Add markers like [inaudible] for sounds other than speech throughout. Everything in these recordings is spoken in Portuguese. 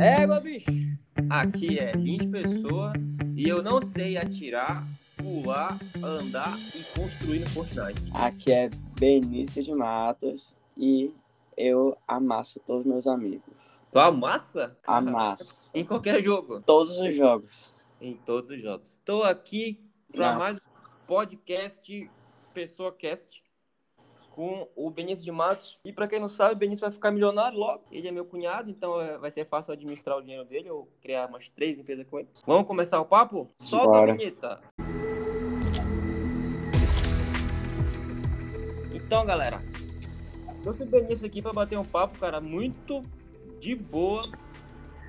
Égua, bicho. Aqui é Lins Pessoa e eu não sei atirar, pular, andar e construir no Fortnite. Aqui é Benício de Matos e eu amasso todos meus amigos. Tu amassa? Amasso. Em qualquer jogo. Todos os jogos. Em todos os jogos. Estou aqui para mais um podcast Pessoa Cast com o Benício de Matos. E para quem não sabe, o Benício vai ficar milionário logo. Ele é meu cunhado, então é, vai ser fácil administrar o dinheiro dele ou criar umas três empresas com ele. Vamos começar o papo? Solta Bora. a vinheta. Então, galera, trouxe o Benício aqui para bater um papo, cara, muito de boa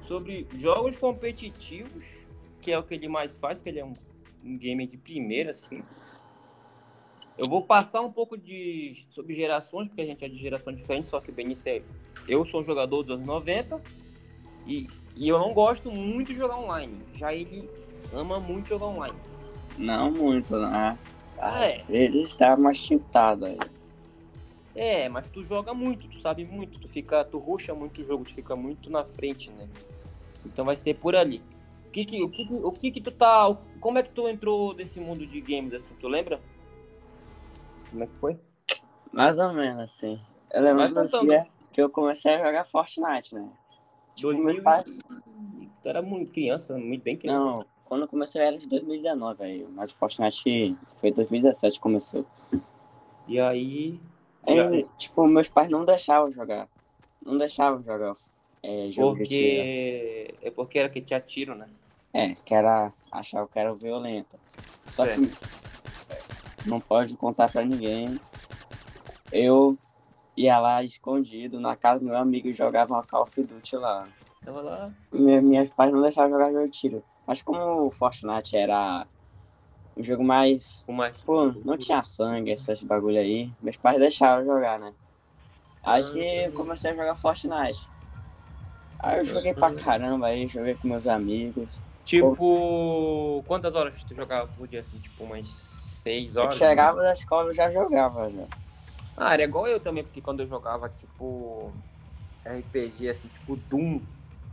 sobre jogos competitivos, que é o que ele mais faz, que ele é um, um gamer de primeira, assim. Eu vou passar um pouco de sobre gerações, porque a gente é de geração diferente, só que o Benício é. Eu sou um jogador dos anos 90 e, e eu não gosto muito de jogar online. Já ele ama muito jogar online. Não muito, né? Ah, é. Ele está mais chutado aí. É, mas tu joga muito, tu sabe muito, tu fica, tu ruxa muito o jogo, tu fica muito na frente, né? Então vai ser por ali. O que que, o que, o que que tu tá, como é que tu entrou nesse mundo de games assim, tu lembra? Como é que foi? Mais ou menos assim. Eu lembro Vai do dia que eu comecei a jogar Fortnite, né? Tipo, 2000 meus pais- Tu era muito criança, muito bem criança. Não, quando eu comecei era de 2019 aí, mas o Fortnite foi 2017 que começou. E aí, Aí, tipo, meus pais não deixavam jogar. Não deixavam jogar é, jogo de tiro. porque é porque era que tinha tiro, né? É, que era. Achava que era violento. Só Certo. que não pode contar pra ninguém. Eu ia lá escondido na casa do meu amigo e jogava uma Call of Duty lá. Tava lá. Me- Meus pais não deixavam jogar jogo de tiro. Mas como o Fortnite era um jogo mais. com mais. Pô, não tinha sangue, esses bagulho aí. Meus pais deixavam jogar, né? Aí que eu comecei a jogar Fortnite. Aí eu joguei pra caramba aí, joguei com meus amigos. Tipo, quantas horas tu jogava por dia assim? Tipo, umas 6 Eu horas? chegava da escola eu já jogava já. Ah, era igual eu também, porque quando eu jogava, tipo, RPG, assim, tipo Doom,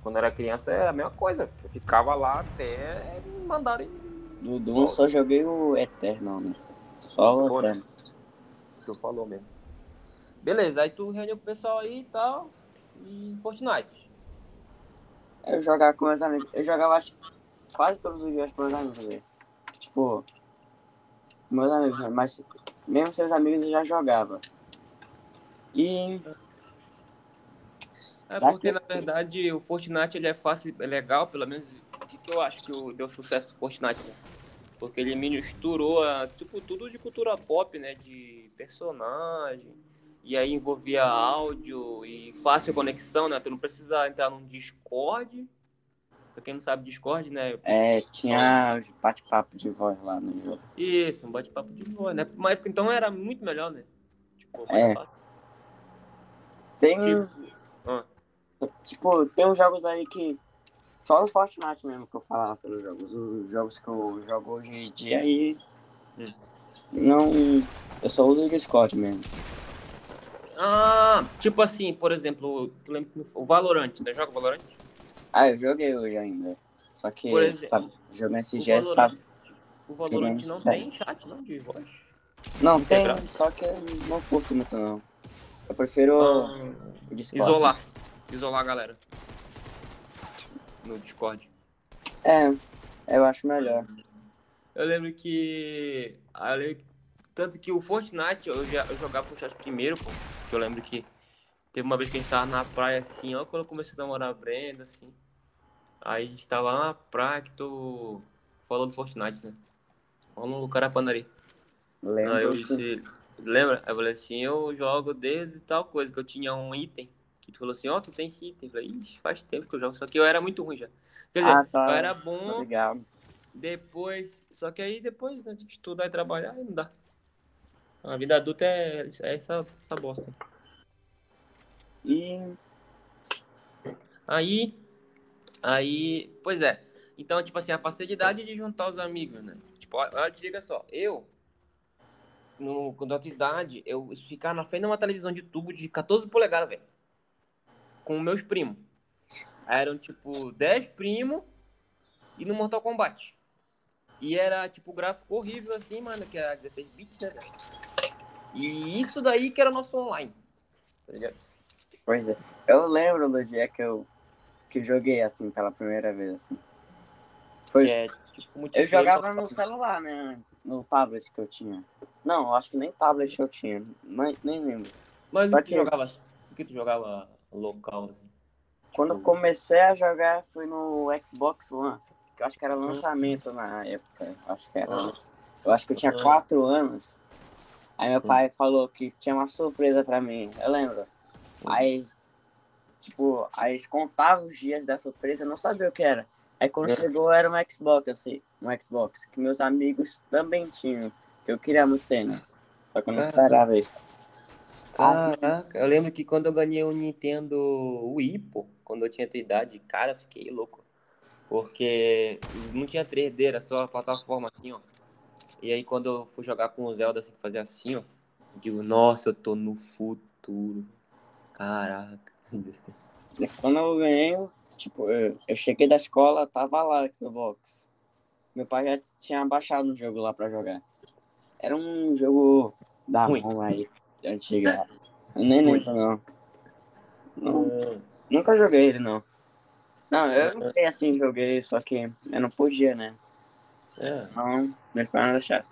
quando eu era criança, era a mesma coisa. Eu ficava lá até me mandarem. Do Doom eu só joguei o Eternal, né? Só o Pô, né? Eternal. Tu falou mesmo. Beleza, aí tu reuniu com o pessoal aí e tal. E Fortnite. Eu jogava com meus amigos. Eu jogava acho, quase todos os dias com meus amigos. Tipo, meus amigos, mas mesmo seus amigos eu já jogava. E É porque, que- na verdade, o Fortnite ele é fácil, é legal, pelo menos o que, que eu acho que o- deu sucesso do Fortnite, né? Porque ele misturou, a, tipo, tudo de cultura pop, né? De personagem. E aí envolvia áudio e fácil conexão, né? Tu não precisa entrar num Discord. Pra quem não sabe, Discord, né? é, tinha os bate-papo de voz lá no jogo. Isso, um bate-papo de boa, né? Mas então era muito melhor, né? Tipo, É. fácil. Tem, Tipo, ah, tipo, tem uns jogos aí que. Só no Fortnite mesmo que eu falava pelos jogos. Os jogos que eu jogo hoje em dia aí. Hum. Não. Eu só uso o Discord mesmo. Ah, tipo assim, por exemplo, tu lembra que o Valorant, né? Joga Valorant? Ah, eu joguei hoje ainda. Só que Por exemplo, tá, jogando esse O GS tá. O Valorant não tem chat, não, de voz. Não, tem, só que eu não curto muito não. Eu prefiro Ah, o Discord. isolar. Isolar a galera. No Discord. É, eu acho melhor. Eu lembro que. ah, eu lembro Tanto que o Fortnite, eu, já, eu jogava Fortnite primeiro, pô. Que eu lembro que teve uma vez que a gente tava na praia assim, ó, quando eu comecei a namorar a Brenda, assim. Aí a gente tava lá na praia que tu falou do Fortnite, né? Vamos no Carapanari. Lembro. Aí eu disse, lembra? Aí eu falei assim, eu jogo desde tal coisa, que eu tinha um item. Que tu falou assim, ó, tu tem esse item. Eu falei, Ixi, faz tempo que eu jogo, só que eu era muito ruim já. Quer dizer, Ah, tá. eu era Tá bom, ligado. depois. Só que aí depois, né, de estudar e trabalhar, aí não dá. A vida adulta é, é essa, essa bosta. E Aí. Aí. Pois é. Então, tipo assim, a facilidade de juntar os amigos, né? Tipo, olha, te liga só, eu. No, quando eu tinha idade, eu ficar na frente de uma televisão de tubo de 14 polegadas, velho. Com meus primos. Eram tipo 10 primos e no Mortal Kombat. E era tipo gráfico horrível assim, mano, que era 16 bits, né, velho? E isso daí que era nosso online. Tá ligado? Pois é. Eu lembro do dia que eu, que eu joguei assim pela primeira vez, assim. Foi, é, tipo, eu jogava no celular, né? No tablet que eu tinha. Não, acho que nem tablet eu tinha. Nem, nem lembro. Mas o que tu que- jogava? O que tu jogava local? Assim? Quando eu Tipo, comecei a jogar foi no Xbox One. Que eu acho que era lançamento na época. Eu acho que era. Ah. Eu acho que eu tinha Ah. quatro anos. Aí meu pai falou que tinha uma surpresa pra mim. Eu lembro. Aí, tipo, aí eles contavam os dias da surpresa, eu não sabia o que era. Aí quando É. chegou era um Xbox, assim, um Xbox, que meus amigos também tinham. Que eu queria muito ter, né? Só que eu não esperava isso. Caraca, eu lembro que quando eu ganhei o Nintendo Wii, pô, quando eu tinha tua idade, cara, fiquei louco. Porque não tinha 3D, era só a plataforma assim, ó. E aí quando eu fui jogar com o Zelda, assim, fazer assim, ó, eu digo, nossa, eu tô no futuro. Caraca. Quando eu ganhei, tipo, eu, eu cheguei da escola, tava lá o Xbox. Meu pai já tinha baixado um jogo lá pra jogar. Era um jogo da Ruim. ROM aí, antiga. Eu nem lembro, não. não. Hum, Nunca joguei ele, não. Não, eu não sei assim, joguei, só que eu não podia, né? é. Não, meus pais não deixaram.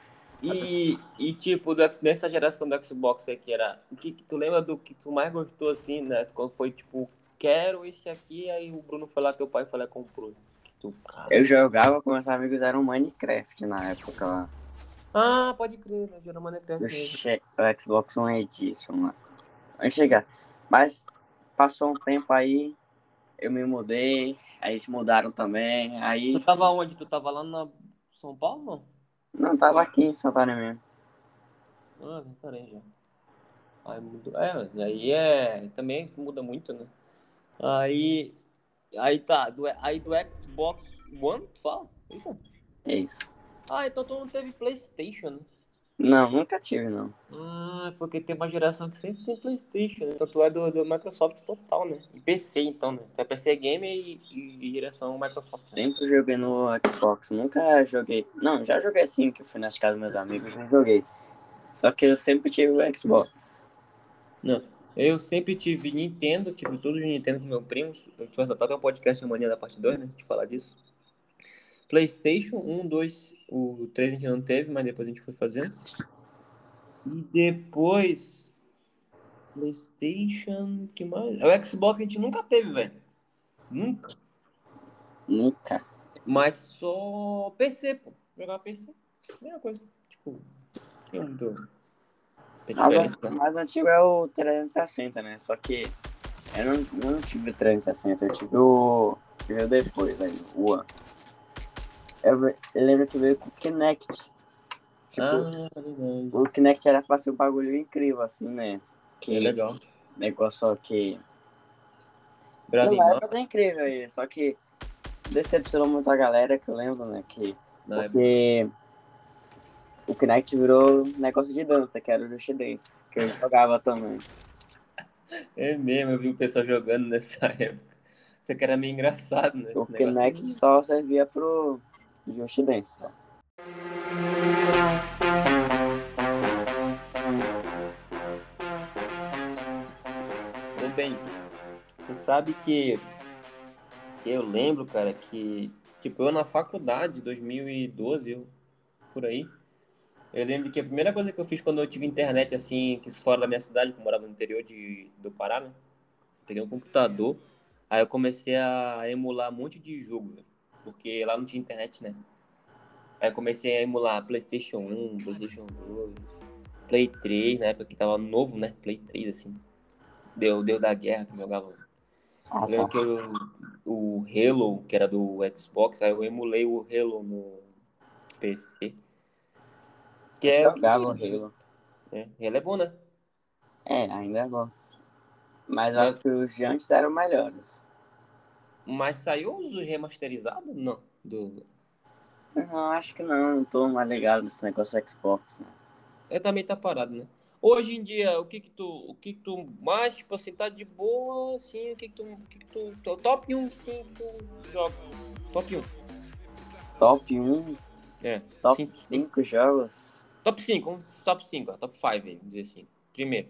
E, e tipo, nessa geração do Xbox aí que era. O que, tu lembra do que tu mais gostou assim, né? Quando foi tipo, quero esse aqui, aí o Bruno foi lá, teu pai e comprou. Tu. Eu jogava com meus amigos, era um Minecraft na época lá. Ah, pode crer, né? Gerou Minecraft. Che- o Xbox One Edition lá. Vai chegar. Mas passou um tempo aí, eu me mudei, aí eles mudaram também, aí. Tu tava onde? Tu tava lá na São Paulo, não? Não, tava aqui em Santana mesmo. Ah, Ventarém já. Aí mudou. É, aí é. Também muda muito, né? Aí. Aí tá. Do, aí do Xbox One, tu fala? Isso? É isso. Ah, então tu não teve Playstation, né? Não, nunca tive, não. Ah, porque tem uma geração que sempre tem Playstation, né? Então tu é do, do Microsoft total, né? E PC, então, né? Tu é PC Gamer e, e, e geração Microsoft. Né? Sempre joguei no Xbox, nunca joguei. Não, já joguei sim, que eu fui nas casas dos meus amigos e joguei. Só que eu sempre tive o Xbox. Não. Eu sempre tive Nintendo, tive todos os Nintendo com meus primos. Eu tive até um podcast amanhã da parte 2, né? De falar disso. Playstation 1, 2, o 3 a gente não teve, mas depois a gente foi fazendo. E depois. Playstation. que mais? O Xbox a gente nunca teve, velho. Nunca. Nunca. Mas só PC, pô. Jogar PC. Mesma coisa. Tipo. Tinha muito. Tem A diferença, o mais antigo é o 360, né? Só que eu não, eu não tive o 360, eu tive o. Veio depois, aí, o One. Eu, lembro que veio com o Kinect. Tipo, Ah, o Kinect era pra ser um bagulho incrível, assim, né? Que É legal. negócio só que. Bravo Não, era ser incrível aí, só que decepcionou muito a galera que eu lembro, né? Que, na época. porque o Kinect virou negócio de dança, que era o Just Dance, que eu jogava também. [laughs] É mesmo, eu vi o pessoal jogando nessa [laughs] época. Isso aqui era meio engraçado, né? O Kinect só servia pro Just Dance. só. Também. Tu sabe que eu lembro, cara, que tipo, eu na faculdade, 2012, eu por aí. Eu lembro que a primeira coisa que eu fiz quando eu tive internet assim, que fora da minha cidade, que eu morava no interior de, do Pará, né? Peguei um computador, aí eu comecei a emular um monte de jogo, velho, porque lá não tinha internet, né? Aí eu comecei a emular PlayStation 1, PlayStation 2, Play 3, na época que tava novo, né? Play 3, assim. Deu, deu da guerra que jogava. Ah, Eu lembro tá. que eu, o Halo, que era do Xbox, aí eu emulei o Halo no PC. Que é jogava o Halo. né? Halo é bom, né? É, ainda é bom. Mas eu acho que os de antes eram melhores. Mas saiu os remasterizados? Não. Do... Não, acho que não, não tô mais ligado nesse negócio Xbox, né? É também tá parado, né? Hoje em dia, o que que tu, o que que tu mais, tipo assim, tá de boa, assim, o que que tu, o que que tu, top 1, sim, tu joga. Top 1. Top 1, É. top Sim, 5 jogos Top 5, vamos- top 5, ó, top 5 aí, vamos dizer assim. Primeiro.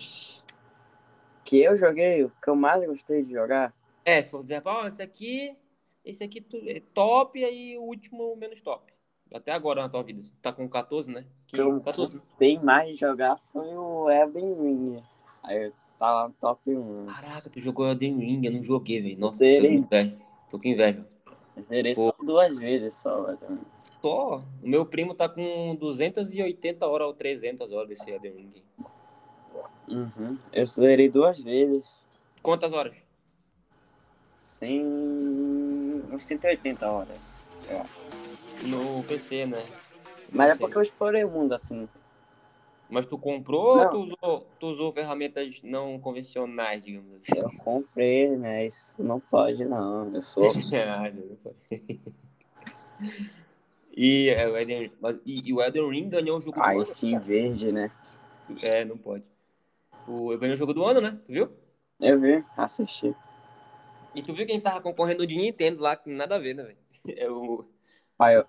que eu joguei, o que eu mais gostei de jogar. É, se for dizer, ó, esse aqui, esse aqui é top, e aí o último menos top. Até agora na tua vida. Você tá com 14, né? que eu 14, né? gostei mais jogar foi o Elden Ring. Aí tá lá no top 1. Caraca, tu jogou Elden Ring, eu não joguei, velho. Nossa, Zerei. tô com inveja. Tô com inveja. Zerei só duas vezes só, Ring. Só, o meu primo tá com 280 horas ou 300 horas desse Elden Ring. Uhum. Eu zerei duas vezes. Quantas horas? Sem. uns 180 horas. eu acho. No PC, né? Mas é porque eu explorei o mundo assim. Mas tu comprou Não. ou tu usou, tu usou ferramentas não convencionais, digamos assim? Eu comprei, né? Isso não pode não. Eu sou. [laughs] Ah, não pode. [laughs] e, é, o Elden, mas- e, e o Elden Ring ganhou o jogo do Ai, ano. Steam verde, né? É, não pode. O, ganhou o jogo do ano, né? Tu viu? Eu vi, assisti. E tu viu quem tava concorrendo de Nintendo lá, que nada a ver, né, velho? [laughs] É o eu...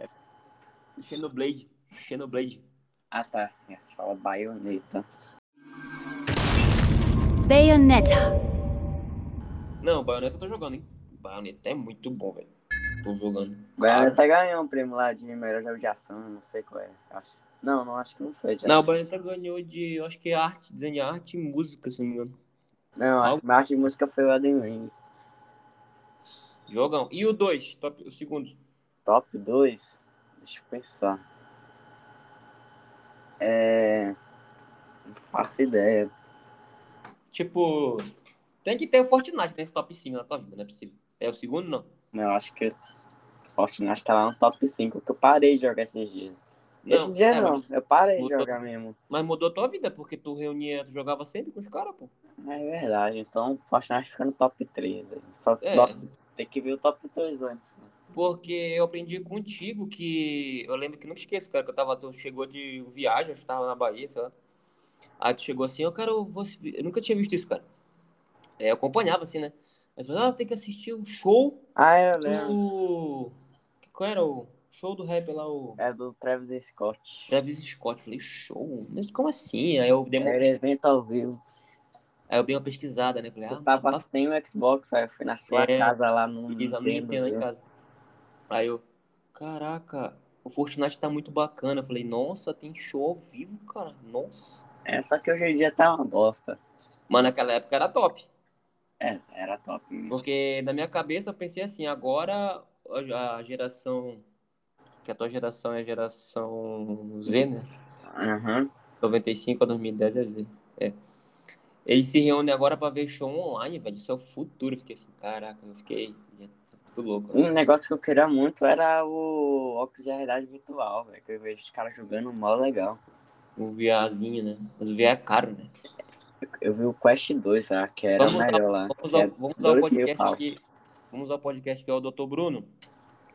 Xenoblade. Xenoblade. Ah tá. É, Fala baioneta. Bayonetta. Não, Bayonetta eu tô jogando, hein? Bayonetta é muito bom, velho. Tô jogando. Baioneta ganhou um prêmio lá de melhor jogo de ação, não sei qual é. Acho... Não, não, acho que não foi. Já. Não, o Bayonetta ganhou de, eu acho que é arte, desenho de arte e música, se não me engano. Não, acho que a arte de música foi o Elden Ring. Jogão. E o 2, o segundo. Top 2? Deixa eu pensar. É. Não faço ideia. Tipo, tem que ter o Fortnite nesse top 5 na tua vida, não é possível. É o segundo, não? Não, acho que Fortnite tá lá no top 5, que eu parei de jogar esses dias. Esse dia é, não, eu parei de mudou. jogar mesmo. mas mudou tua vida, porque tu reunia, tu jogava sempre com os caras, pô. É verdade, então Fortnite fica no top 3. aí. Só que É. top- tem que ver o top 2 antes. Né? Porque eu aprendi contigo que. Eu lembro que nunca esqueço, cara, que eu tava. Tu chegou de viagem, eu estava na Bahia, sei lá. Aí tu chegou assim, eu quero. Você... Eu nunca tinha visto isso, cara. É, eu acompanhava assim, né? Falou, ah, tem que assistir o show Ah, eu lembro. do. Qual era o show do rap lá, o É do Travis Scott. Travis Scott. Eu falei, show? Mas como assim? Aí eu dei uma, Era evento ao vivo. Aí eu dei uma pesquisada, né? Falei, Eu ah, tava sem o Xbox, aí eu fui na sua É, casa lá no E no Nintendo, lá em casa. Aí eu, caraca, o Fortnite tá muito bacana. Eu falei, nossa, tem show ao vivo, cara. Nossa. É, só que hoje em dia tá uma bosta. Mas naquela época era top. É, era top. Porque na minha cabeça eu pensei assim, agora a geração. Que a tua geração é a geração Z, né? Uhum. 95 a 2010 é Z. É. Eles se reúnem agora pra ver show online, velho. Isso é o futuro. Eu fiquei assim, caraca, eu fiquei. Muito louco. Um negócio que eu queria muito era o óculos de realidade virtual, velho. Que eu vejo os caras jogando mó legal. O VRzinho, né? Mas o VR é caro, né? Eu vi o Quest 2 lá, que era Vamos melhor lá. Vamos usar, é vamos podcast aqui. Vamos usar o podcast que é o Dr. Bruno.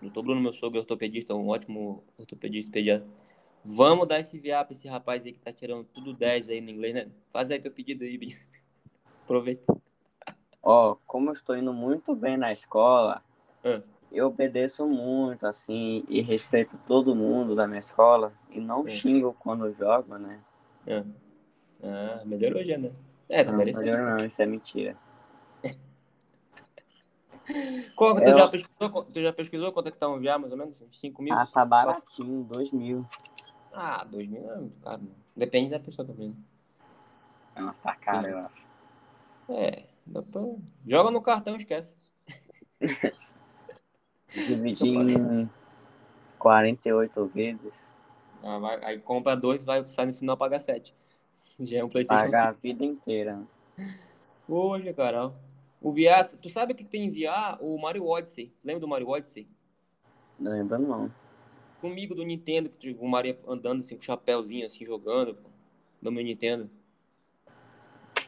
Dr. Bruno, meu sogro, ortopedista, um ótimo ortopedista pediatra. Vamos dar esse VA pra esse rapaz aí que tá tirando tudo 10 aí no inglês, né? Faz aí teu pedido aí. [laughs] Aproveita. Ó, como eu estou indo muito bem na escola, Ah. eu obedeço muito, assim, e respeito todo mundo da minha escola. E não É. xingo quando jogo, né? Ah, ah melhorou já, né? É, tá Não, merecendo. melhor não, isso é mentira. [laughs] Qual, tu, Eu- já pesquisou, tu já pesquisou quanto é que tá um VA, mais ou menos? Uns 5 mil? Ah, tá baratinho, dois mil. Ah, 2 mil é muito caro. Né? Depende da pessoa também. né? Não, tá caro, eu acho. É, dá pra... joga no cartão, esquece. [laughs] Dividi em 48 vezes, Ah, vai- aí compra dois, vai sair no final pagar sete. [laughs] Já é um Playstation pagar a 5. vida inteira. Poxa, cara. O VR, tu sabe o que tem em VR? O Mario Odyssey. Lembra do Mario Odyssey? Não lembro não. Comigo do Nintendo, que o Mario andando assim com o chapéuzinho assim jogando, pô, do meu Nintendo.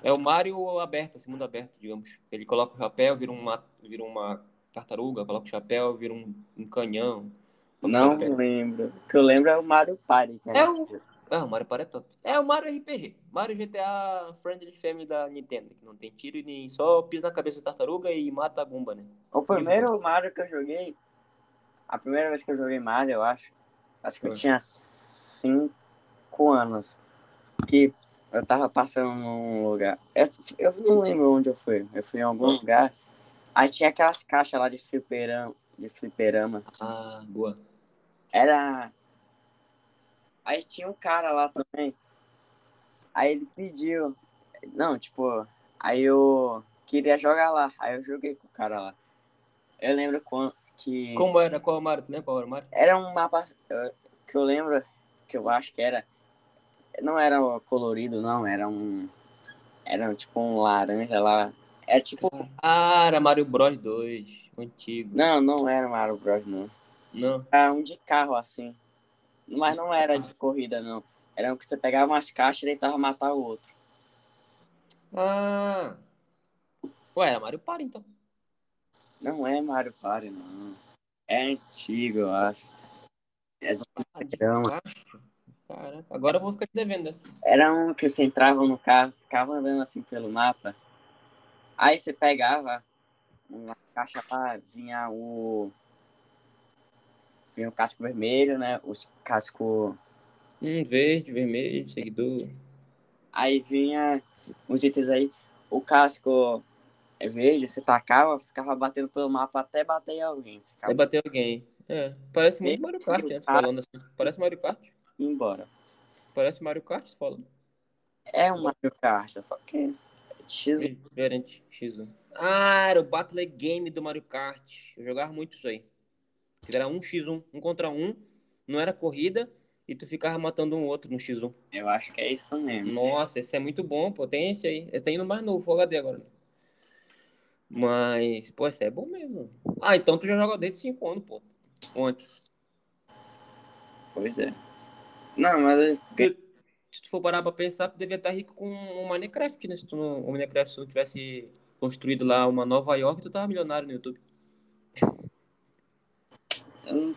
É o Mario aberto, assim, mundo aberto, digamos. Ele coloca o chapéu, vira uma, vira uma tartaruga, coloca o chapéu, vira um, um canhão. Não chapéu. lembro. O que eu lembro é o Mario Party. É o- Ah, o Mario Party é top. É o Mario RPG. Mario GTA Friendly Family da Nintendo, que não tem tiro e nem só pisa na cabeça da tartaruga e mata a Gumba, né? O primeiro Mario que eu joguei, a primeira vez que eu joguei Mario, eu acho, acho que eu tinha cinco anos. Que eu tava passando num lugar. Eu, eu não lembro onde eu fui. Eu fui em algum lugar. Aí tinha aquelas caixas lá de fliperama. De fliperama. Ah, boa. Era. Aí tinha um cara lá também. Aí ele pediu. Não, tipo, aí eu queria jogar lá. Aí eu joguei com o cara lá. Eu lembro quando, que. Como era? Qual Mario? Tu lembra qual era o Mario? Era um mapa que eu lembro, que eu acho que era. Não era colorido, não, era um. Era tipo um laranja lá. Era tipo. Ah, era Mario Bros 2, o antigo. Não, não era Mario Bros, não. Não. Era um de carro assim. Mas não era de corrida, não. Era um que você pegava umas caixas e tentava matar o outro. Ah. Ué, era Mario Party, então. Não é Mario Party, não. É antigo, eu acho. É do Ah, caixa. Caraca, agora eu vou ficar te devendo essa. Era um que você entrava no carro, ficava andando assim pelo mapa. Aí você pegava uma caixa lá, vinha o. Vinha o casco vermelho, né? O casco. Hum, verde, vermelho, seguidor. Aí vinha uns itens aí. O casco é verde, você tacava, ficava batendo pelo mapa até bater alguém. Até Ficava bater alguém. É, parece muito Mario Kart, né? Falando assim. Parece Mario Kart. embora. Parece Mario Kart, falando. É um Mario Kart, só que. X Diferente, X1. Ah, era o Battle Game do Mario Kart. Eu jogava muito isso aí. Era um X1, um contra um. Não era corrida e tu ficava matando um outro no X1. Eu acho que é isso mesmo. Nossa, esse é muito bom, esse aí. Esse tá indo mais novo, Full HD agora. Mas, pô, esse é bom mesmo. Ah, então tu já joga desde 5 anos, pô. Antes. Pois é. Não, mas eu- Porque se tu for parar pra pensar, tu devia estar rico com o Minecraft, né? Se tu não, o Minecraft se tu tivesse construído lá uma Nova York, tu tava milionário no YouTube. eu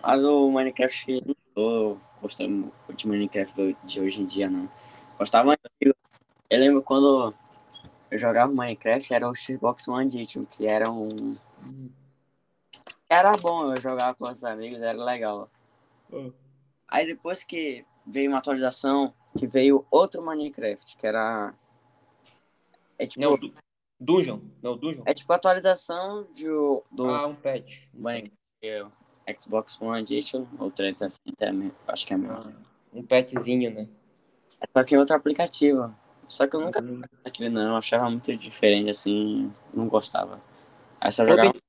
mas o Minecraft eu não tô gostando de Minecraft de hoje em dia, não. Gostava. Eu lembro quando eu jogava Minecraft, era o Xbox One Edition, que era um. Era bom, eu jogava com os amigos, era legal. Aí depois que veio uma atualização, que veio outro Minecraft, que era. É tipo, Não, du- Dungeon. Não, Dungeon. é tipo atualização de, do Ah, um patch. Minecraft Xbox One Edition, ou 360, é mesmo, acho que é mesmo. Ah, um patchzinho, né? Só que é outro aplicativo. Só que eu nunca aquele não, eu achava muito diferente assim, não gostava. Aí só Ô, jogava. Beni-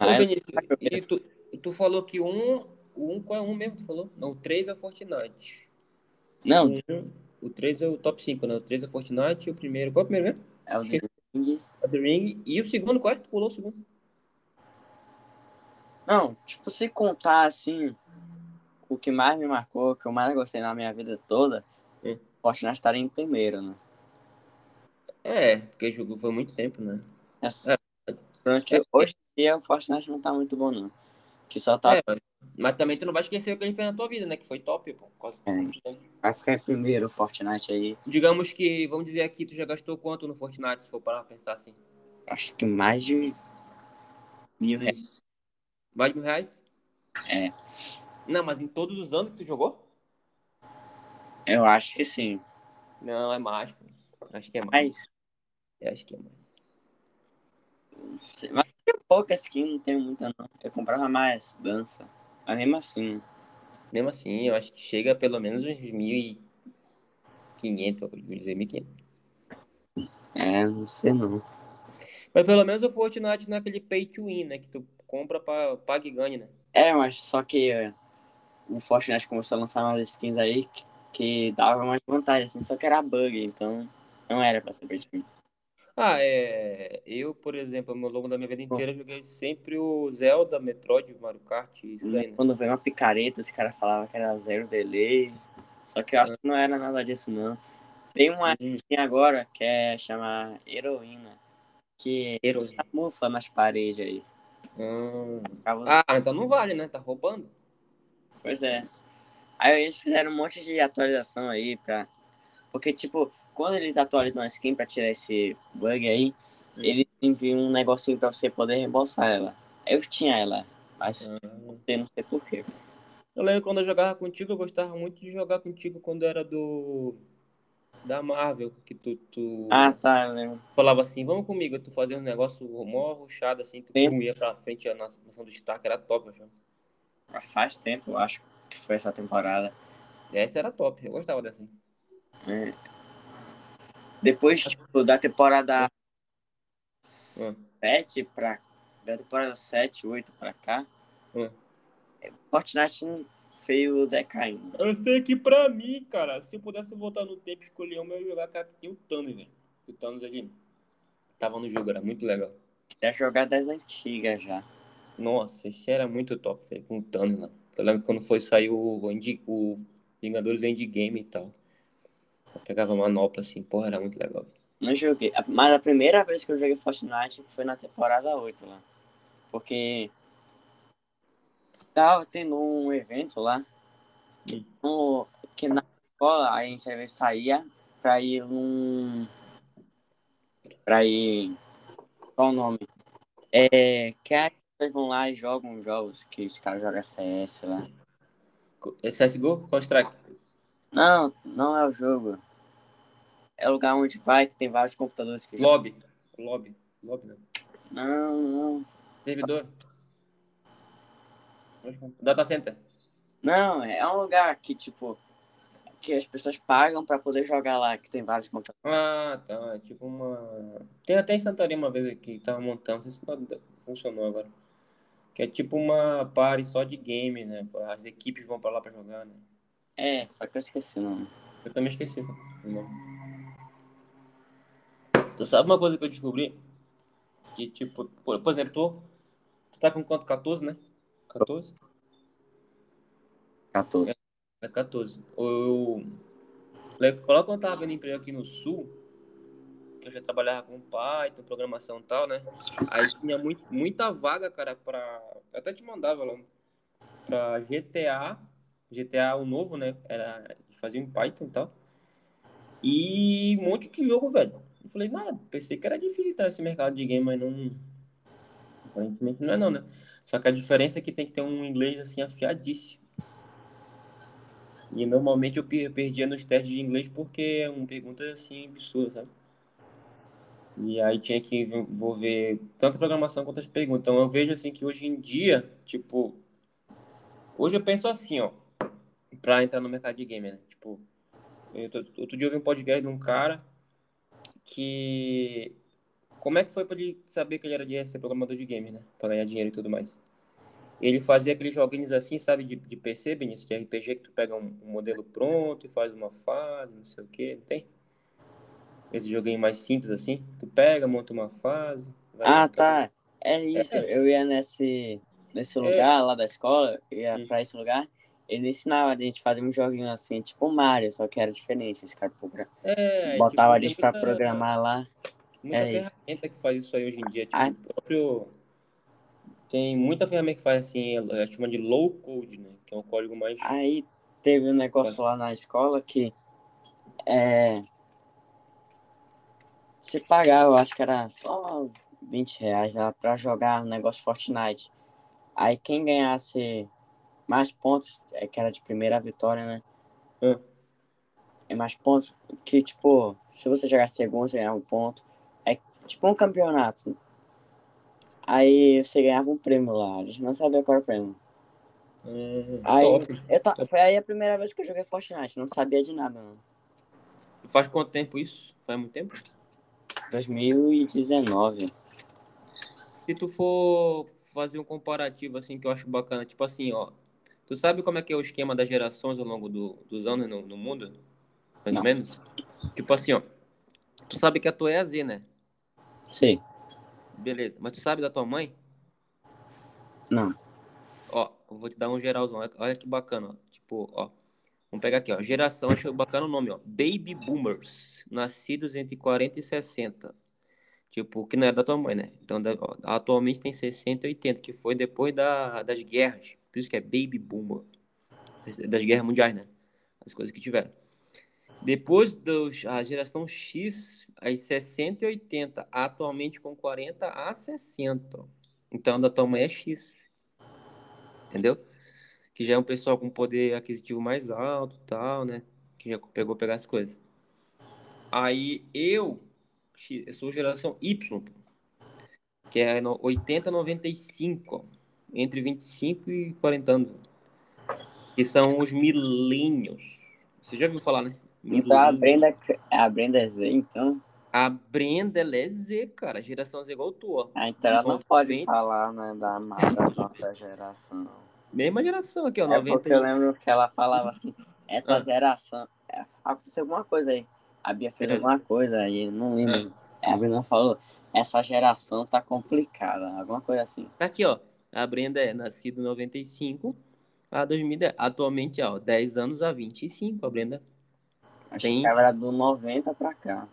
Ô, Ah, é? E tu, tu falou que um, o um, qual é um mesmo? Tu falou? Não, o 3 é o Fortnite. Não, O, um, o 3 é o top 5, né? O 3 é Fortnite e o primeiro. Qual é o primeiro mesmo? é o esqueci. Ring. É o The Ring. E o segundo, qual é? Tu pulou o segundo. Não, tipo, se contar assim, o que mais me marcou, o que eu mais gostei na minha vida toda, Hum. Fortnite estaria em primeiro, né? É, porque jogou foi muito tempo, né? É, só que hoje em dia o Fortnite não tá muito bom, não. Que só tá. É, mas, mas também tu não vai esquecer o que ele fez na tua vida, né? Que foi top, pô. Quase- É. Vai ficar em primeiro o Fortnite aí. Digamos que, vamos dizer aqui, tu já gastou quanto no Fortnite, se for parar pra pensar assim? Acho que mais de mil reais. Mais de mil reais? É. Não, mas em todos os anos que tu jogou? Eu acho que sim. Não, é mais, pô. Acho que é mais. Eu acho que é mais. mas tem pouca skin, não tem muita não. Eu comprava mais dança. Mas mesmo assim, Mesmo assim, eu acho que chega a pelo menos uns 1.500, eu vou dizer 1.500. é, não sei não. Mas pelo menos o Fortnite não é aquele pay to win, né? Que tu compra pra paga e ganha, né? É, mas só que é, o Fortnite começou a lançar umas skins aí que, que dava mais vantagem, assim, só que era bug, então não era pra ser win. Ah, é. Eu, por exemplo, ao longo da minha vida inteira, joguei sempre o Zelda, Metroid, Mario Kart, isso daí, né? Quando veio uma picareta, os caras falavam que era zero delay. Só que eu acho que não era nada disso, não. Tem uma Hum, skin agora que é chamar Heroína, que heroína. camufla nas paredes aí. Hum. Ah, então não vale, né? Tá roubando. Pois é. Aí eles fizeram um monte de atualização aí pra. Porque, tipo, quando eles atualizam a skin pra tirar esse bug aí, Hum. eles enviam um negocinho pra você poder reembolsar ela. Eu tinha ela, mas Ah. não sei, não sei porquê. Eu lembro quando eu jogava contigo, eu gostava muito de jogar contigo quando era do. Da Marvel, que tu, tu Ah, tá, eu lembro. falava assim, vamos comigo, tu fazia um negócio mó ruchado assim, tu Sim. pum, ia pra frente a nação do Stark, era top, eu. Mas Faz tempo, eu acho que foi essa temporada. Essa era top, eu gostava dessa. É. Depois, tipo, da temporada Hum. 7 pra. Da temporada 7, 8 pra cá, Hum. Fortnite feio decaindo. Eu sei que pra mim, cara, se eu pudesse voltar no tempo e escolher um, eu ia jogar Capitão o Thanos, velho. O Thanos ele tava no jogo, era muito legal. Já jogar das antigas já. Nossa, esse era muito top, velho, com o Thanos lá. Eu lembro quando foi sair o, o Vingadores Endgame e tal. Pegava manopla assim, porra, era muito legal. Não joguei. Mas a primeira vez que eu joguei Fortnite foi na temporada 8 lá. Porque tava tendo um evento lá que, no- que na escola a gente saía pra ir num. pra ir. Qual o nome? É. Que as pessoas vão lá e jogam jogos que os caras jogam CS lá. CSGO? Counter-Strike? Não, não é o jogo. É o lugar onde vai, que tem vários computadores que jogam. Lobby. Lobby. Lobby não. Não, não. Servidor. Data Center. Não, é um lugar que, tipo, que as pessoas pagam pra poder jogar lá, que tem vários computadores. Ah, tá. É tipo uma. Tem até em Santorini uma vez aqui que tava montando, não sei se não funcionou agora. Que é tipo uma party só de game, né? As equipes vão pra lá pra jogar, né? É, só que eu esqueci o nome. Eu também esqueci essa. Não. Tu sabe uma coisa que eu descobri? Que tipo, por, por exemplo, tu, tu tá com quanto? 14, né? 14? 14. É 14. Eu. Lembro Logo quando eu tava vendo emprego aqui no sul, que eu já trabalhava com Python, programação e tal, né? Aí tinha muito, muita vaga, cara, pra. Eu até te mandava lá. Pra GTA. GTA o novo, né? Era. Fazia em Python e tal. E um monte de jogo, velho. Eu falei, nada, pensei que era difícil entrar nesse mercado de game, mas não. Aparentemente não é não, né? Só que a diferença é que tem que ter um inglês assim afiadíssimo. E normalmente eu per- perdia nos testes de inglês porque é uma pergunta assim absurda, sabe? E aí tinha que envolver tanto programação quanto as perguntas. Então eu vejo assim que hoje em dia, tipo, hoje eu penso assim, ó, pra entrar no mercado de game, né? Tipo, outro dia eu vi um podcast de um cara que como é que foi pra ele saber que ele era de ser programador de game, né? Pra ganhar dinheiro e tudo mais. Ele fazia aqueles joguinhos assim, sabe, de, de PC, Benício, de RPG, que tu pega um, um modelo pronto e faz uma fase, não sei o que, não tem? Esse joguinho mais simples assim, tu pega, monta uma fase. Ah, tá. É isso. É. Eu ia nesse, nesse lugar lá da escola, ia Hum. pra esse lugar. Ele ensinava a gente fazer um joguinho assim, tipo Mario, só que era diferente. Os caras progra- É, botavam a tipo, gente pra muita- programar lá. Muita É isso. ferramenta que faz isso aí hoje em dia, tipo, Ah. próprio... Tem muita ferramenta que faz assim, é, chama de low code, né? Que é um código mais... Aí teve um negócio lá na escola que é. Você pagava, eu acho que era só 20 reais lá pra jogar um negócio Fortnite. Aí quem ganhasse mais pontos, é que era de primeira vitória, né? Ah. É mais pontos que, tipo, se você jogasse segundo, você ganhava um ponto. É tipo um campeonato. Aí você ganhava um prêmio lá. A gente não sabia qual era o prêmio. Hum, Aí, top. eu ta... Foi aí a primeira vez que eu joguei Fortnite, não sabia de nada, não. Faz quanto tempo isso? Faz muito tempo? 2019. Se tu for fazer um comparativo assim que eu acho bacana, tipo assim, ó, tu sabe como é que é o esquema das gerações ao longo do- dos anos no, no mundo? Mais Não. ou menos? Tipo assim, ó, tu sabe que a tua é a Z, né? Sim. Beleza, mas tu sabe da tua mãe? Não. Ó, eu vou te dar um geralzão, olha, que bacana, ó. Tipo, ó, vamos pegar aqui, ó, geração, acho bacana o nome, ó, Baby Boomers, nascidos entre 40 e 60. Tipo, que não é da tua mãe, né? Então, da- ó, atualmente tem 60 e 80, que foi depois da, das guerras. Por isso que é Baby Boomer. das guerras mundiais, né? As coisas que tiveram. Depois da geração X, as 60 e 80, atualmente com 40 a 60. Então, da tua mãe é X. Entendeu? Que já é um pessoal com poder aquisitivo mais alto tal, né? Que já pegou pegar as coisas. Aí eu, eu sou geração Y, que é 80 a 95, entre 25 e 40 anos. Que são os milênios. Você já viu falar, né? Então a Brenda, a Brenda é Z, então? A Brenda, ela é Z, cara. Geração Z igual tua. Ah, então ela não pode falar, né, da, da nossa geração. Mesma geração aqui, ó. É 90 porque eu lembro que ela falava assim, essa ah. geração... É, aconteceu alguma coisa aí. A Bia fez é. alguma coisa aí, não lembro. É. A Brenda falou, essa geração tá complicada, alguma coisa assim. Tá aqui, ó. A Brenda é nascida em 95 a 2010. Atualmente, ó, 10 anos a 25, a Brenda. Acho Tem... que era do 90 pra cá.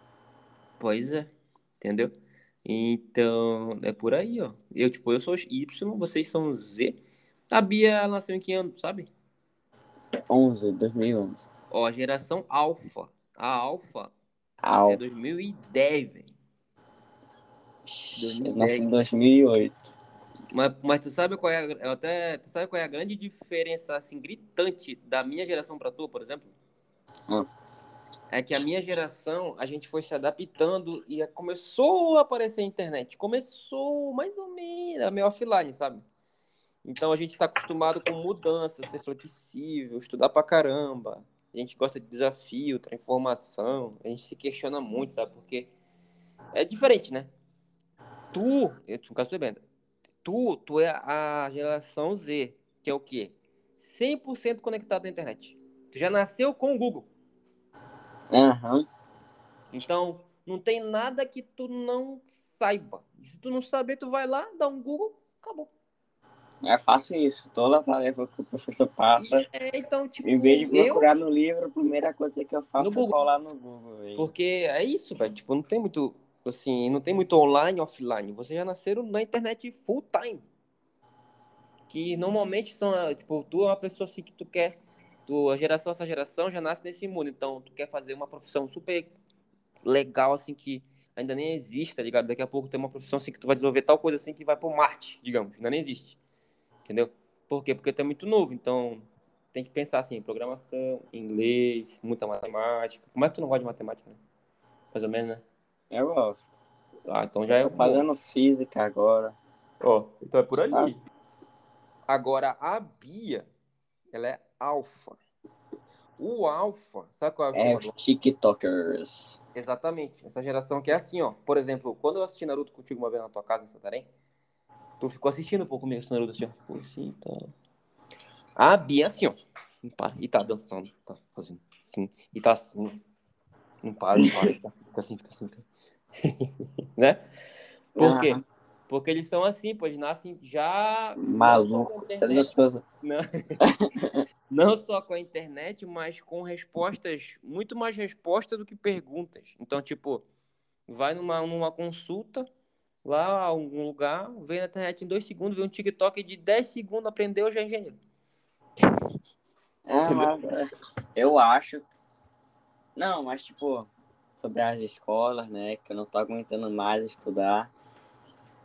Pois é, entendeu? Então, é por aí, ó. Eu, tipo, eu sou Y, vocês são Z. A Bia nasceu em que ano, sabe? 11, 2011. Ó, geração Alpha. A Alpha Alpha. é 2010, velho. Nasci em 2008. Mas, mas tu sabe qual é a, até, tu sabe qual é a grande diferença assim gritante da minha geração para tua, por exemplo? Hum. É que a minha geração, a gente foi se adaptando e começou a aparecer a internet. Começou mais ou menos, meio offline, sabe? Então a gente está acostumado com mudança, ser flexível, estudar pra caramba. A gente gosta de desafio, informação. A gente se questiona muito, sabe? Porque é diferente, né? Tu, eu, no caso, bem, tu, tu é a geração Z, que é o quê? 100% conectado à internet. Tu já nasceu com o Google. Uhum. Então, não tem nada que tu não saiba. Se tu não saber, tu vai lá, dá um Google, acabou. É fácil isso. Toda tarefa que o professor passa. É, então, tipo, em vez de procurar eu... no livro, a primeira coisa que eu faço é colar no Google. Véio. Porque é isso, velho. Tipo, não tem muito. Assim, não tem muito online offline. Vocês já nasceram na internet full time. Que normalmente são, tipo, tu é uma pessoa assim que tu quer tu, a geração, essa geração já nasce nesse mundo. Então, tu quer fazer uma profissão super legal, assim, que ainda nem existe, tá ligado? Daqui a pouco tem uma profissão assim que tu vai desenvolver tal coisa assim que vai pro Marte, digamos. Ainda nem existe. Entendeu? Por quê? Porque tu é muito novo. Então, tem que pensar assim, programação, inglês, muita matemática. Como é que tu não gosta de matemática, né? Mais ou menos, né? Eu gosto. Ah, então já eu é. fazendo física agora. Ó, oh, então é por ali. Ah. Agora, a Bia, ela é alfa. O alfa, sabe qual é o É os TikTokers. Exatamente. Essa geração que é assim, ó. Por exemplo, quando eu assisti Naruto contigo uma vez na tua casa em Santarém, tu ficou assistindo um pouco comigo esse Naruto assim, ó. Ficou assim, tá. A Bia assim, ó. Não para. E tá dançando. Tá fazendo assim. E tá assim. Não para, não para. Fica assim, fica assim. Fica assim. [laughs] né? Por quê? Porque eles são assim, pois nascem já. Maluco. Não, [laughs] não só com a internet, mas com respostas, muito mais respostas do que perguntas. Então, tipo, vai numa, numa consulta, lá algum lugar, vê na internet em dois segundos, vê um TikTok de 10 segundos, aprendeu, já é engenheiro. É, mas é, eu acho. Não, mas tipo, sobre as escolas, né? Que eu não tô aguentando mais estudar.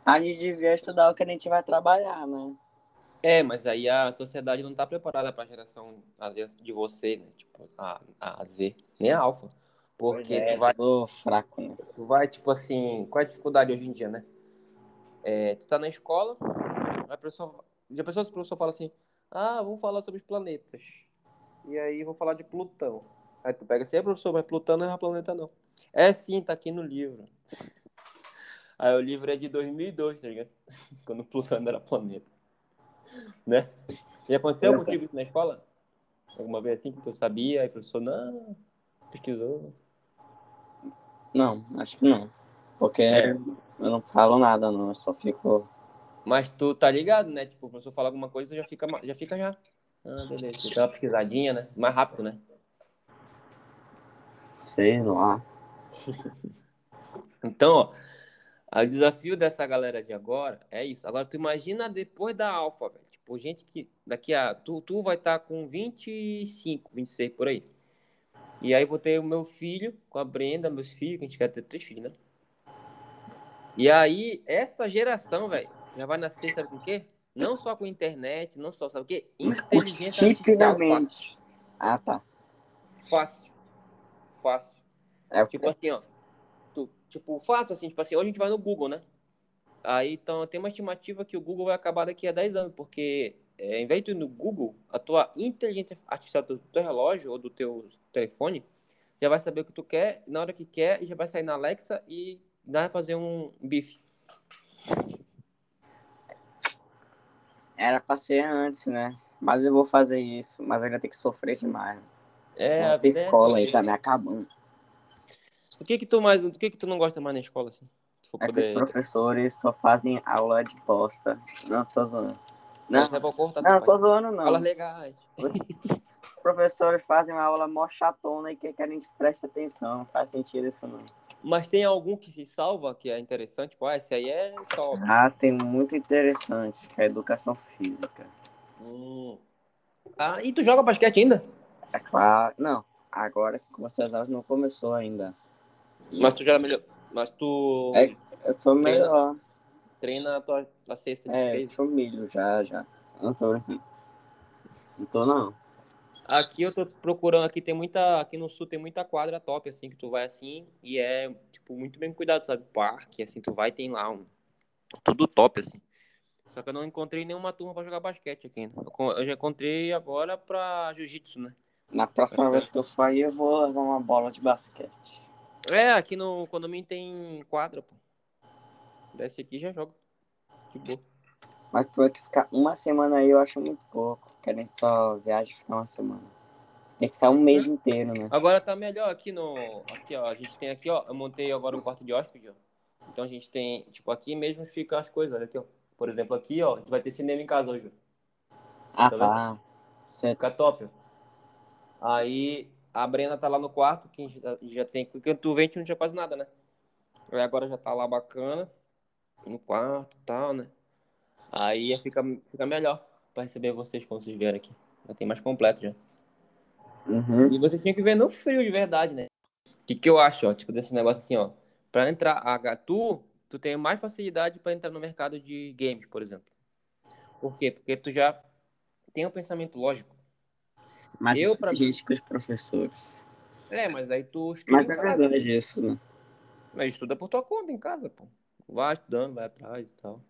A gente devia estudar o que a gente vai trabalhar, né? É, mas aí a sociedade não está preparada para a geração de você, né? Tipo, a, a Z, nem a alfa. Porque é, tu vai. fraco, né? Tu vai, tipo assim, qual é a dificuldade hoje em dia, né? É, tu tá na escola, a pessoa. Já pessoa, o professor fala assim, ah, vamos falar sobre os planetas. E aí vou falar de Plutão. Aí tu pega assim, é professor, mas Plutão não é planeta, não. É sim, tá aqui no livro. Aí o livro é de 2002, tá ligado? [laughs] Quando Plutão era planeta. Né? Já aconteceu Essa. contigo na escola? Alguma vez assim que tu sabia e o professor não pesquisou? Não, acho que não. Porque é. eu não falo nada, não. Eu só fico. Mas tu tá ligado, né? Tipo, o professor fala alguma coisa, tu já fica já. Fica já. Ah, beleza. Dá uma pesquisadinha, né? Mais rápido, né? Sei lá. [laughs] então, ó o desafio dessa galera de agora é isso. Agora tu imagina depois da alfa, velho. Tipo, gente que daqui a. Tu, tu vai estar tá com 25, 26 por aí. E aí vou ter o meu filho com a Brenda, meus filhos, que a gente quer ter três filhos, né? E aí, essa geração, velho, já vai nascer, sabe com o quê? Não só com internet, não só, sabe o quê? Inteligência artificial fácil. Ah, tá. Fácil. Fácil. É, tipo assim, ó. Tu, tipo, fácil assim, tipo assim, hoje a gente vai no Google, né? Aí, então, tem uma estimativa que o Google vai acabar daqui a 10 anos, porque é, em vez de ir no Google, a tua inteligência artificial do teu relógio ou do teu telefone já vai saber o que tu quer, na hora que quer, e já vai sair na Alexa e vai fazer um bife. Era pra ser antes, né? Mas eu vou fazer isso, mas ainda tem que sofrer demais. É, Essa a escola é aí tá me acabando. O que que tu mais, o que que tu não gosta mais na escola, assim? É poder... que os professores só fazem aula de bosta. Não, tô zoando. Não, não, cortar, não tô zoando, não. Aulas legais. Os professores fazem uma aula mó chatona e que a gente presta atenção. Não faz sentido isso, não. Mas tem algum que se salva, que é interessante? Tipo, ah, esse aí é top. Ah, tem muito interessante, que é a educação física. Hum. Ah, e tu joga basquete ainda? É claro. Não, agora que começou as aulas não começou ainda. Mas tu já melhor. Mas tu. É, eu sou melhor. Treina a tua a cesta de É, eu sou milho já, já. Não tô Não tô não. Aqui eu tô procurando, aqui tem muita, aqui no sul tem muita quadra top, assim, que tu vai assim, e é, tipo, muito bem cuidado, sabe? Parque, assim, tu vai tem lá um, tudo top, assim. Só que eu não encontrei nenhuma turma pra jogar basquete aqui ainda. Eu já encontrei agora pra jiu-jitsu, né? Na próxima vez que eu for aí, eu vou levar uma bola de basquete. É, aqui no condomínio tem quadra, pô. Desce aqui e já joga. De boa. Mas por que ficar uma semana aí eu acho muito pouco. Querem só viagem e ficar uma semana. Tem que ficar um mês inteiro, né? Agora tá melhor aqui no. Aqui, ó. A gente tem aqui, ó. Eu montei agora um quarto de hóspede, ó. Então a gente tem, tipo, aqui mesmo fica as coisas, olha aqui, ó. Por exemplo, aqui, ó, a gente vai ter cinema em casa hoje. Ah, tá. tá. Fica top, ó. Aí a Brena tá lá no quarto, que já, já tem. Porque tu vem, não tinha quase nada, né? Aí agora já tá lá bacana. No quarto e tal, né? Aí fica, fica melhor para receber vocês quando vocês vierem aqui. Já tem mais completo já. Uhum. E vocês tinham que ver no frio de verdade, né? O que, que eu acho, ó, tipo, desse negócio assim, ó. Pra entrar, a, tu, tu tem mais facilidade para entrar no mercado de games, por exemplo. Por quê? Porque tu já tem um pensamento lógico. Mas eu, pra gente com os professores. É, mas aí tu estuda. Mas é verdade isso, né? Mas estuda por tua conta em casa, pô. Vai estudando, vai atrás e tal.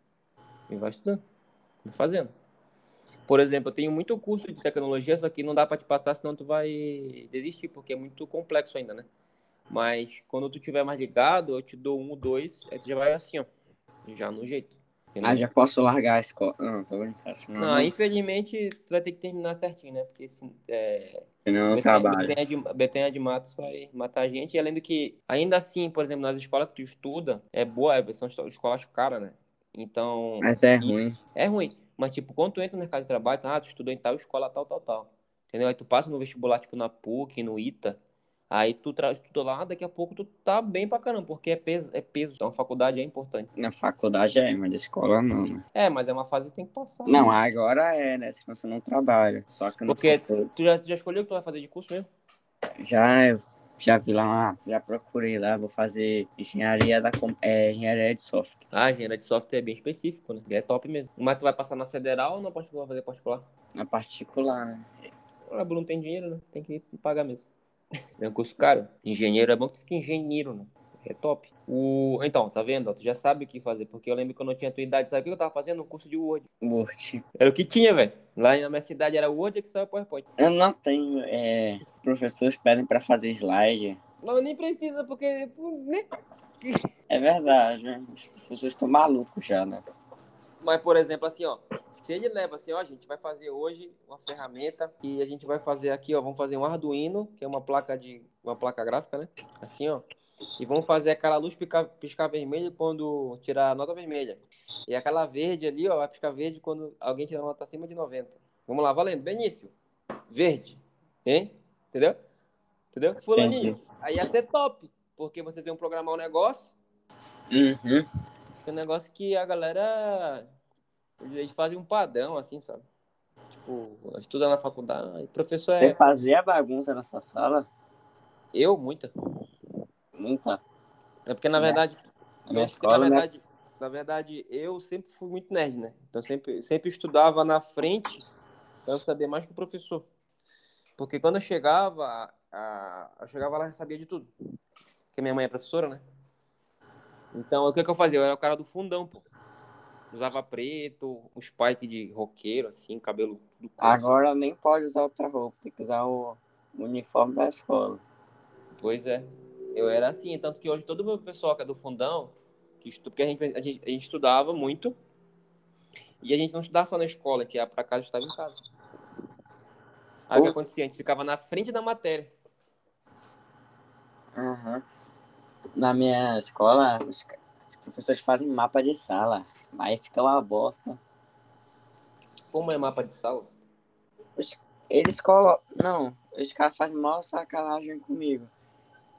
E vai estudando. Vai fazendo. Por exemplo, eu tenho muito curso de tecnologia, só que não dá para te passar, senão tu vai desistir, porque é muito complexo ainda, né? Mas quando tu tiver mais ligado, eu te dou um, dois, aí tu já vai assim, ó. Já no jeito. Entendeu? Ah, já posso largar a escola. Não, tô brincando. Assim, não, não, infelizmente, tu vai ter que terminar certinho, né? Porque assim, é... Senão eu trabalho. Betenha de, Betenha de Matos vai matar a gente. E além do que, ainda assim, por exemplo, nas escolas que tu estuda, é boa, é, são escolas caras, né? Então. Mas é ruim. É ruim. Mas, tipo, quando tu entra no mercado de trabalho, ah, tu estudou em tal escola, tal, tal, tal. Entendeu? Aí tu passa no vestibular, tipo, na PUC, no ITA. Aí tu estuda lá, daqui a pouco tu tá bem pra caramba, porque é peso, é peso. Então a faculdade é importante. Na faculdade é, mas na escola não, né? É, mas é uma fase que tem que passar. Não, né? agora é, né? Senão você não trabalha. Só que Porque tu já, tu já escolheu o que tu vai fazer de curso mesmo? Já, eu já vi lá, já procurei lá, vou fazer engenharia da é, engenharia de software. Ah, engenharia de software é bem específico, né? É top mesmo. Mas tu vai passar na federal ou na particular fazer particular? Na particular, né? O Bruno não tem dinheiro, né? Tem que pagar mesmo. É um curso caro. Engenheiro é bom que tu fique engenheiro, né? É top. O... Então, tá vendo? Tu já sabe o que fazer. Porque eu lembro que eu não tinha tua idade. Sabe o que eu tava fazendo? Um curso de Word. Word. Era o que tinha, velho. Lá na minha cidade era Word, Excel e PowerPoint. Eu não tenho. É... Professores pedem pra fazer slide. Não, nem precisa, porque... É verdade, né? Os professores estão malucos já, né? Mas, por exemplo, assim, ó, se ele leva assim, ó, a gente vai fazer hoje uma ferramenta e a gente vai fazer aqui, ó, vamos fazer um Arduino, que é uma placa de uma placa gráfica, né? Assim, ó. E vamos fazer aquela luz piscar, piscar vermelho quando tirar a nota vermelha. E aquela verde ali, ó, vai piscar verde quando alguém tirar a nota acima de 90. Vamos lá, valendo. Benício. Verde. Hein? Entendeu? Entendeu? Fulaninho. Aí ia ser top. Porque vocês iam programar um negócio. Uhum. Que é um negócio que a galera. Eles fazem um padrão, assim, sabe? Tipo, estuda na faculdade, professor é. Você fazia bagunça na sua sala? Eu, muita. Muita. É porque, na É. verdade, Na minha porque, escola, na né? verdade, na verdade, eu sempre fui muito nerd, né? Então sempre, sempre estudava na frente para eu saber mais que o professor. Porque quando eu chegava, a, eu chegava lá e sabia de tudo. Porque minha mãe é professora, né? Então, o que, que eu fazia? Eu era o cara do fundão, pô. Usava preto, um spike de roqueiro, assim, cabelo do Agora nem pode usar outra roupa, tem que usar o uniforme da escola. Pois é. Eu era assim, tanto que hoje todo o meu pessoal que é do fundão, que estu... porque a gente, a, gente, a gente estudava muito, e a gente não estudava só na escola, gente ia pra casa e estudava em casa. Aí o que acontecia? A gente ficava na frente da matéria. Aham. Na minha escola, os, os professores fazem mapa de sala. Aí fica uma bosta. Como é mapa de sala? Eles colocam. Não, os caras fazem mal sacanagem comigo.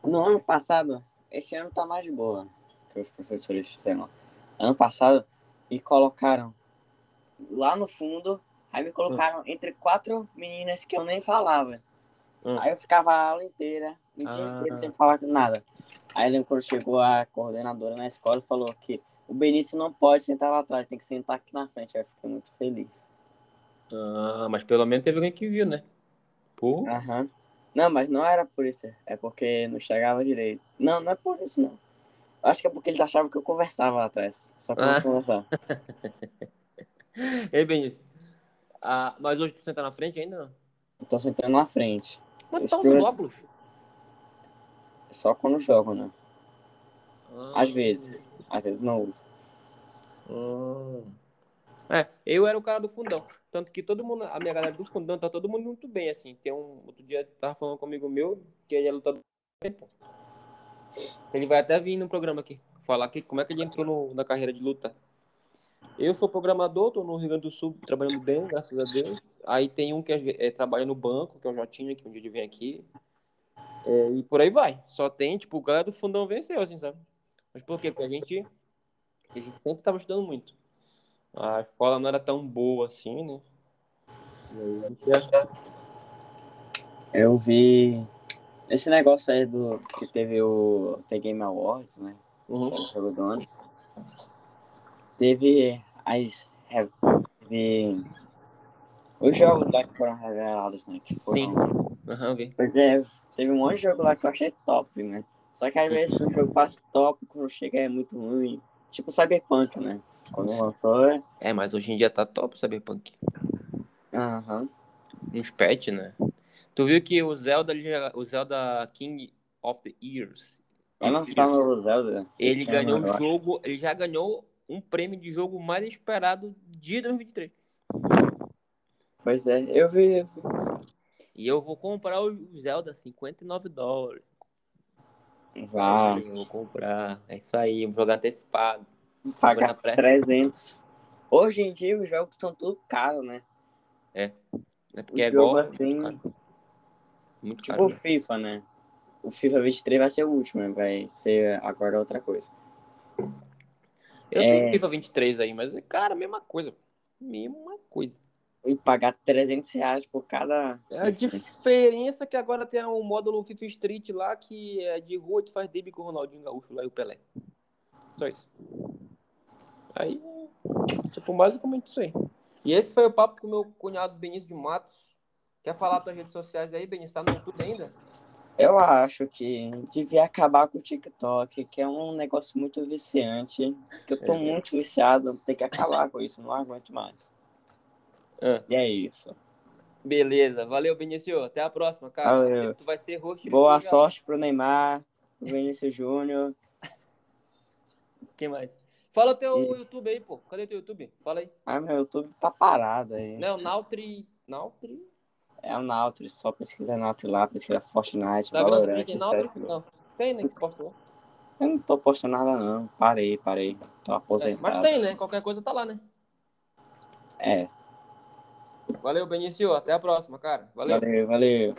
No ano passado, esse ano tá mais boa que os professores fizeram. Ano passado, me colocaram lá no fundo, aí me colocaram entre quatro meninas que eu nem falava. Hum. Aí eu ficava a aula inteira, o dia Ah. inteiro sem falar nada. Aí lembro quando chegou a coordenadora na escola e falou que o Benício não pode sentar lá atrás, tem que sentar aqui na frente. Aí eu fiquei muito feliz. Ah, mas pelo menos teve alguém que viu, né? Pô. Aham. Não, mas não era por isso. É porque não chegava direito. Não, não é por isso, não. Acho que é porque eles achavam que eu conversava lá atrás. Só que eu Ah. não conversava. [laughs] Ei, Benício. Ah, mas hoje tu senta na frente ainda não? Eu tô sentando na frente. Mas tu Os tá usando professores- óculos? Só quando jogo, né? Ah. Às vezes. Às vezes não uso. Hum. É, eu era o cara do fundão. Tanto que todo mundo, a minha galera do fundão, tá todo mundo muito bem, assim. Tem um. Outro dia tava falando comigo meu, que ele é lutador. Ele vai até vir no programa aqui, falar que, como é que ele entrou no- na carreira de luta. Eu sou programador, tô no Rio Grande do Sul trabalhando bem, graças a Deus. Aí tem um que é, é, trabalha no banco, que é o Jotinho, que um dia ele vem aqui. É, e por aí vai. Só tem, tipo, o galera do fundão venceu, assim, sabe? Mas por quê? Porque a gente, a gente sempre tava estudando muito. A escola não era tão boa assim, né? E. Eu vi. Esse negócio aí do. Que teve o The Game Awards, né? Uhum. que era o jogo do ano. Teve as. Teve. Os jogos lá que foram revelados, né? Que foram... Sim. Aham, vi. Pois é, teve um monte de jogo lá que eu achei top, né? Só que às vezes o jogo passa top, quando chega é muito ruim. Tipo Cyberpunk, né? Quando lançou, é. É, mas hoje em dia tá top o Cyberpunk. Aham. Uns patch, né? Tu viu que o Zelda, o Zelda King of the Years, Vai lançar no Zelda. ele esse ganhou um acho. jogo, ele já ganhou um prêmio de jogo mais esperado de 2023. Pois é, eu vi. eu vi. E eu vou comprar o Zelda 59 dólares. Vá, Eu vou comprar. É isso aí, vou jogar antecipado. pagar na pré. 300. Hoje em dia os jogos estão tudo caros, né? É porque O é jogo igual. assim, Muito caro. Muito Tipo caro. o né? FIFA, né? O FIFA 23 vai ser o último, né? Vai ser agora outra coisa. Eu É. tenho FIFA 23 aí, mas, cara, mesma coisa. Mesma coisa. E pagar 300 reais por cada. É a diferença é que agora tem um módulo FIFA Street lá que é de rua e tu faz drible com o Ronaldinho Gaúcho lá e o Pelé. Só isso. Aí, tipo, basicamente isso aí. E esse foi o papo com o meu cunhado Benício de Matos. Quer falar tuas redes sociais aí, Benício? Tá no YouTube ainda? Eu acho que devia acabar com o TikTok, que é um negócio muito viciante. Que eu tô É. muito viciado, tem que acabar com isso, não aguento mais. Ah. E é isso. Beleza. Valeu, Benício. Até a próxima, cara. Valeu. Tu vai ser host. Boa sorte pro Neymar, pro Vinícius Júnior. [laughs] Quem mais? Fala o teu E- YouTube aí, pô. Cadê teu YouTube? Fala aí. Ah, meu YouTube tá parado aí. Não, Nautri. Nautri? É o Nautilus, só pesquisa Nautilus lá, pesquisa Fortnite, Tá? Valorant, Tem Nautri? Não. Tem, né? Que posta lá. Eu não tô postando nada não, parei, parei. Tô É, aposentado. mas tem, né? Qualquer coisa tá lá, né? É, Valeu, Benício. Até a próxima, cara. Valeu. valeu, valeu.